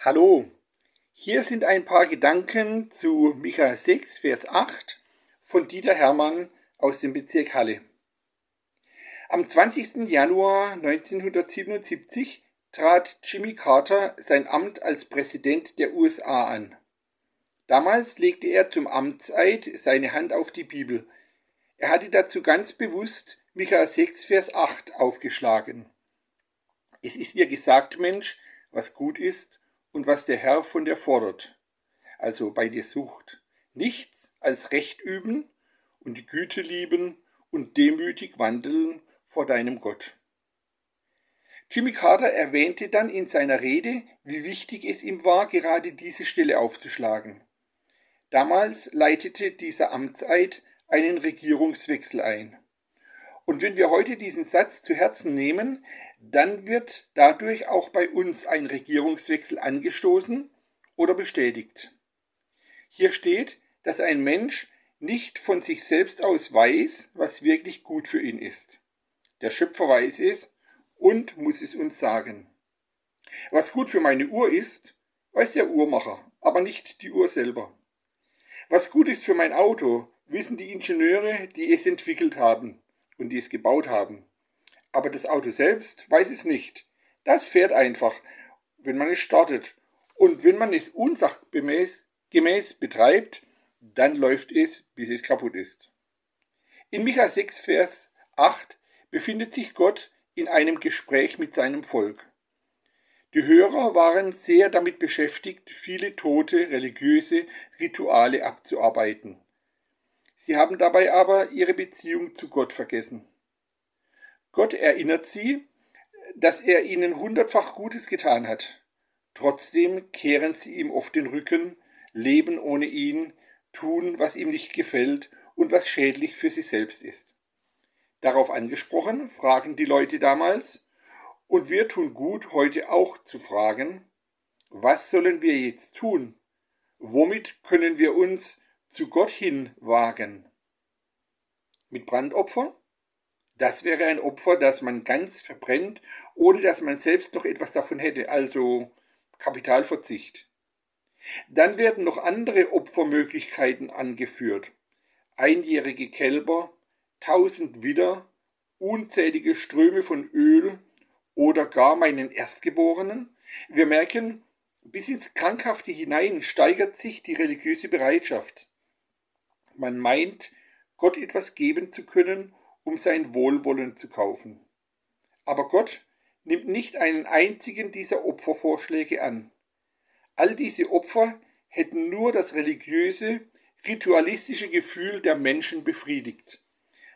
Hallo, hier sind ein paar Gedanken zu Micha 6, Vers 8 von Dieter Hermann aus dem Bezirk Halle. Am 20. Januar 1977 trat Jimmy Carter sein Amt als Präsident der USA an. Damals legte er zum Amtseid seine Hand auf die Bibel. Er hatte dazu ganz bewusst Micha 6, Vers 8 aufgeschlagen. Es ist dir gesagt, Mensch, was gut ist und was der Herr von dir fordert, also bei dir sucht. Nichts als Recht üben und die Güte lieben und demütig wandeln vor deinem Gott. Jimmy Carter erwähnte dann in seiner Rede, wie wichtig es ihm war, gerade diese Stelle aufzuschlagen. Damals leitete dieser Amtseid einen Regierungswechsel ein. Und wenn wir heute diesen Satz zu Herzen nehmen, dann wird dadurch auch bei uns ein Regierungswechsel angestoßen oder bestätigt. Hier steht, dass ein Mensch nicht von sich selbst aus weiß, was wirklich gut für ihn ist. Der Schöpfer weiß es und muss es uns sagen. Was gut für meine Uhr ist, weiß der Uhrmacher, aber nicht die Uhr selber. Was gut ist für mein Auto, wissen die Ingenieure, die es entwickelt haben und die es gebaut haben aber das Auto selbst weiß es nicht. Das fährt einfach, wenn man es startet. Und wenn man es unsachgemäß gemäß betreibt, dann läuft es, bis es kaputt ist. In Micha 6, Vers 8 befindet sich Gott in einem Gespräch mit seinem Volk. Die Hörer waren sehr damit beschäftigt, viele tote religiöse Rituale abzuarbeiten. Sie haben dabei aber ihre Beziehung zu Gott vergessen. Gott erinnert sie, dass er ihnen hundertfach Gutes getan hat. Trotzdem kehren sie ihm oft den Rücken, leben ohne ihn, tun, was ihm nicht gefällt und was schädlich für sie selbst ist. Darauf angesprochen, fragen die Leute damals, und wir tun gut, heute auch zu fragen, was sollen wir jetzt tun? Womit können wir uns zu Gott hin wagen? Mit Brandopfer? Das wäre ein Opfer, das man ganz verbrennt, ohne dass man selbst noch etwas davon hätte, also Kapitalverzicht. Dann werden noch andere Opfermöglichkeiten angeführt. Einjährige Kälber, tausend Widder, unzählige Ströme von Öl oder gar meinen Erstgeborenen. Wir merken, bis ins Krankhafte hinein steigert sich die religiöse Bereitschaft. Man meint, Gott etwas geben zu können um sein Wohlwollen zu kaufen. Aber Gott nimmt nicht einen einzigen dieser Opfervorschläge an. All diese Opfer hätten nur das religiöse, ritualistische Gefühl der Menschen befriedigt.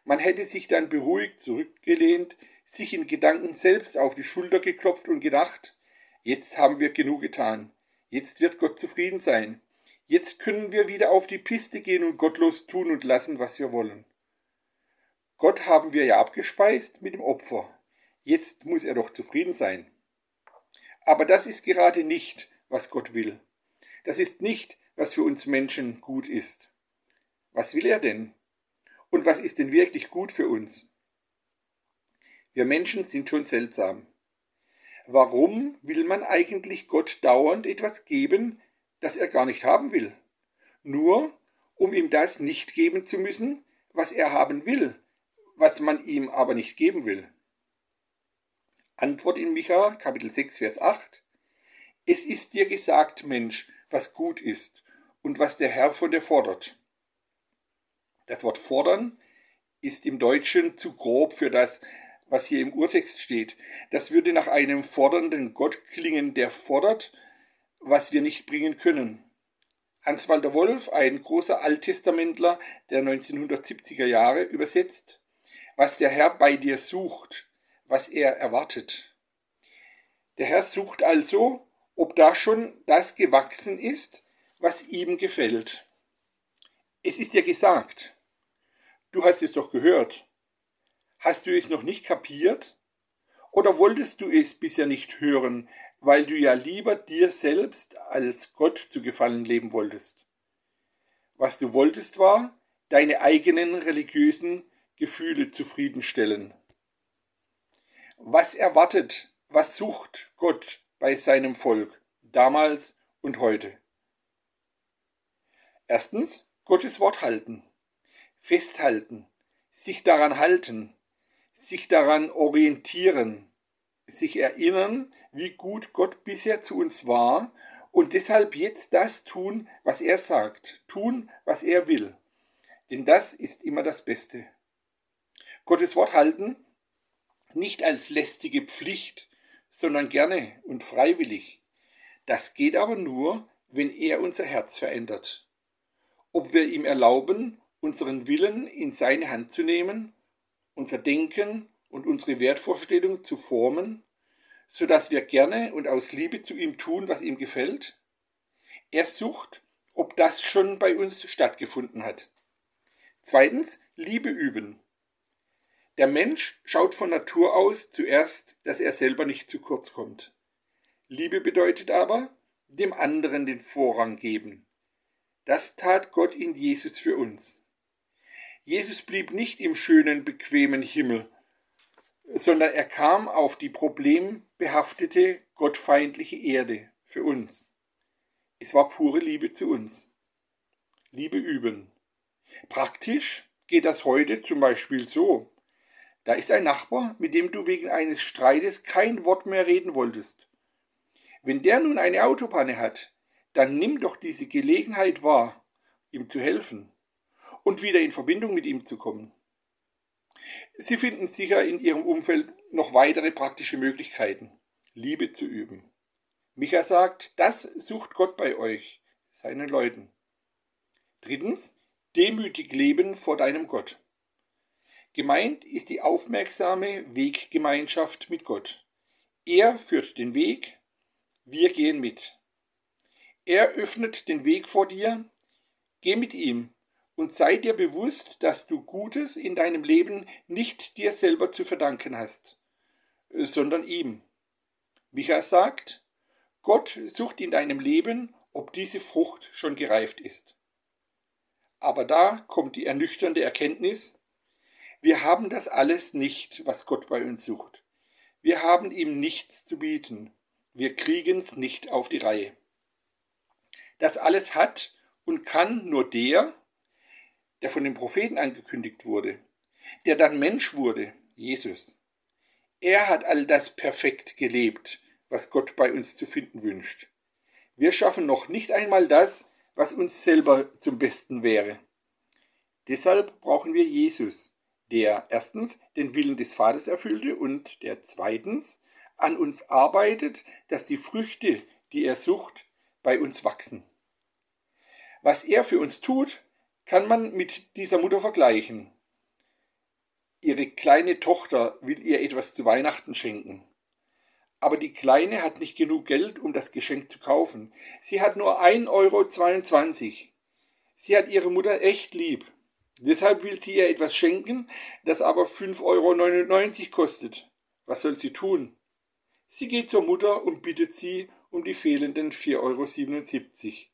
Man hätte sich dann beruhigt zurückgelehnt, sich in Gedanken selbst auf die Schulter geklopft und gedacht, jetzt haben wir genug getan, jetzt wird Gott zufrieden sein, jetzt können wir wieder auf die Piste gehen und gottlos tun und lassen, was wir wollen. Gott haben wir ja abgespeist mit dem Opfer. Jetzt muss er doch zufrieden sein. Aber das ist gerade nicht, was Gott will. Das ist nicht, was für uns Menschen gut ist. Was will er denn? Und was ist denn wirklich gut für uns? Wir Menschen sind schon seltsam. Warum will man eigentlich Gott dauernd etwas geben, das er gar nicht haben will? Nur um ihm das nicht geben zu müssen, was er haben will, was man ihm aber nicht geben will. Antwort in Micha, Kapitel 6, Vers 8. Es ist dir gesagt, Mensch, was gut ist und was der Herr von dir fordert. Das Wort fordern ist im Deutschen zu grob für das, was hier im Urtext steht. Das würde nach einem fordernden Gott klingen, der fordert, was wir nicht bringen können. Hans-Walter Wolf, ein großer Alttestamentler der 1970er Jahre, übersetzt was der Herr bei dir sucht, was er erwartet. Der Herr sucht also, ob da schon das gewachsen ist, was ihm gefällt. Es ist dir gesagt. Du hast es doch gehört. Hast du es noch nicht kapiert? Oder wolltest du es bisher nicht hören, weil du ja lieber dir selbst als Gott zu gefallen leben wolltest? Was du wolltest war, deine eigenen religiösen Gefühle zufriedenstellen. Was erwartet, was sucht Gott bei seinem Volk? damals und heute. Erstens, Gottes Wort halten, festhalten, sich daran halten, sich daran orientieren, sich erinnern, wie gut Gott bisher zu uns war und deshalb jetzt das tun, was er sagt, tun, was er will. Denn das ist immer das Beste. Gottes Wort halten nicht als lästige Pflicht, sondern gerne und freiwillig. Das geht aber nur, wenn er unser Herz verändert. Ob wir ihm erlauben, unseren Willen in seine Hand zu nehmen, unser Denken und unsere Wertvorstellung zu formen, so dass wir gerne und aus Liebe zu ihm tun, was ihm gefällt? Er sucht, ob das schon bei uns stattgefunden hat. Zweitens, Liebe üben. Der Mensch schaut von Natur aus zuerst, dass er selber nicht zu kurz kommt. Liebe bedeutet aber, dem anderen den Vorrang geben. Das tat Gott in Jesus für uns. Jesus blieb nicht im schönen, bequemen Himmel, sondern er kam auf die problembehaftete, gottfeindliche Erde für uns. Es war pure Liebe zu uns. Liebe üben. Praktisch geht das heute zum Beispiel so. Da ist ein Nachbar, mit dem du wegen eines Streites kein Wort mehr reden wolltest. Wenn der nun eine Autopanne hat, dann nimm doch diese Gelegenheit wahr, ihm zu helfen und wieder in Verbindung mit ihm zu kommen. Sie finden sicher in Ihrem Umfeld noch weitere praktische Möglichkeiten, Liebe zu üben. Micha sagt, das sucht Gott bei euch, seinen Leuten. Drittens, demütig leben vor deinem Gott. Gemeint ist die aufmerksame Weggemeinschaft mit Gott. Er führt den Weg, wir gehen mit. Er öffnet den Weg vor dir, geh mit ihm und sei dir bewusst, dass du Gutes in deinem Leben nicht dir selber zu verdanken hast, sondern ihm. Micha sagt, Gott sucht in deinem Leben, ob diese Frucht schon gereift ist. Aber da kommt die ernüchternde Erkenntnis, wir haben das alles nicht, was Gott bei uns sucht. Wir haben ihm nichts zu bieten. Wir kriegen's nicht auf die Reihe. Das alles hat und kann nur der, der von den Propheten angekündigt wurde, der dann Mensch wurde, Jesus. Er hat all das perfekt gelebt, was Gott bei uns zu finden wünscht. Wir schaffen noch nicht einmal das, was uns selber zum Besten wäre. Deshalb brauchen wir Jesus, der erstens den Willen des Vaters erfüllte und der zweitens an uns arbeitet, dass die Früchte, die er sucht, bei uns wachsen. Was er für uns tut, kann man mit dieser Mutter vergleichen. Ihre kleine Tochter will ihr etwas zu Weihnachten schenken. Aber die Kleine hat nicht genug Geld, um das Geschenk zu kaufen. Sie hat nur 1,22 Euro. Sie hat ihre Mutter echt lieb. Deshalb will sie ihr etwas schenken, das aber 5,99 Euro kostet. Was soll sie tun? Sie geht zur Mutter und bittet sie um die fehlenden 4,77 Euro,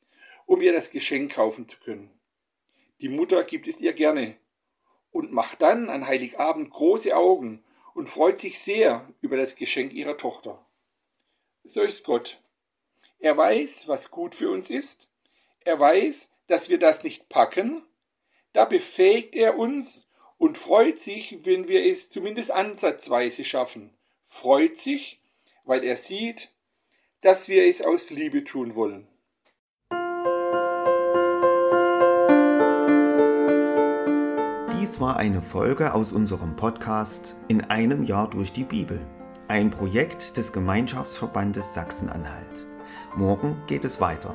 um ihr das Geschenk kaufen zu können. Die Mutter gibt es ihr gerne und macht dann an Heiligabend große Augen und freut sich sehr über das Geschenk ihrer Tochter. So ist Gott. Er weiß, was gut für uns ist. Er weiß, dass wir das nicht packen da befähigt er uns und freut sich, wenn wir es zumindest ansatzweise schaffen. Freut sich, weil er sieht, dass wir es aus Liebe tun wollen. Dies war eine Folge aus unserem Podcast In einem Jahr durch die Bibel, ein Projekt des Gemeinschaftsverbandes Sachsen-Anhalt. Morgen geht es weiter.